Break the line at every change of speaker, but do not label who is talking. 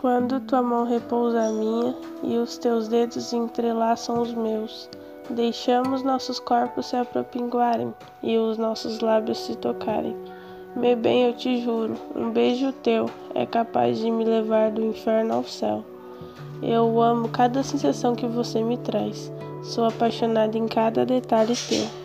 Quando tua mão repousa a minha e os teus dedos entrelaçam os meus, deixamos nossos corpos se apropinguarem e os nossos lábios se tocarem. Meu bem, eu te juro, um beijo teu é capaz de me levar do inferno ao céu. Eu amo cada sensação que você me traz. Sou apaixonada em cada detalhe teu.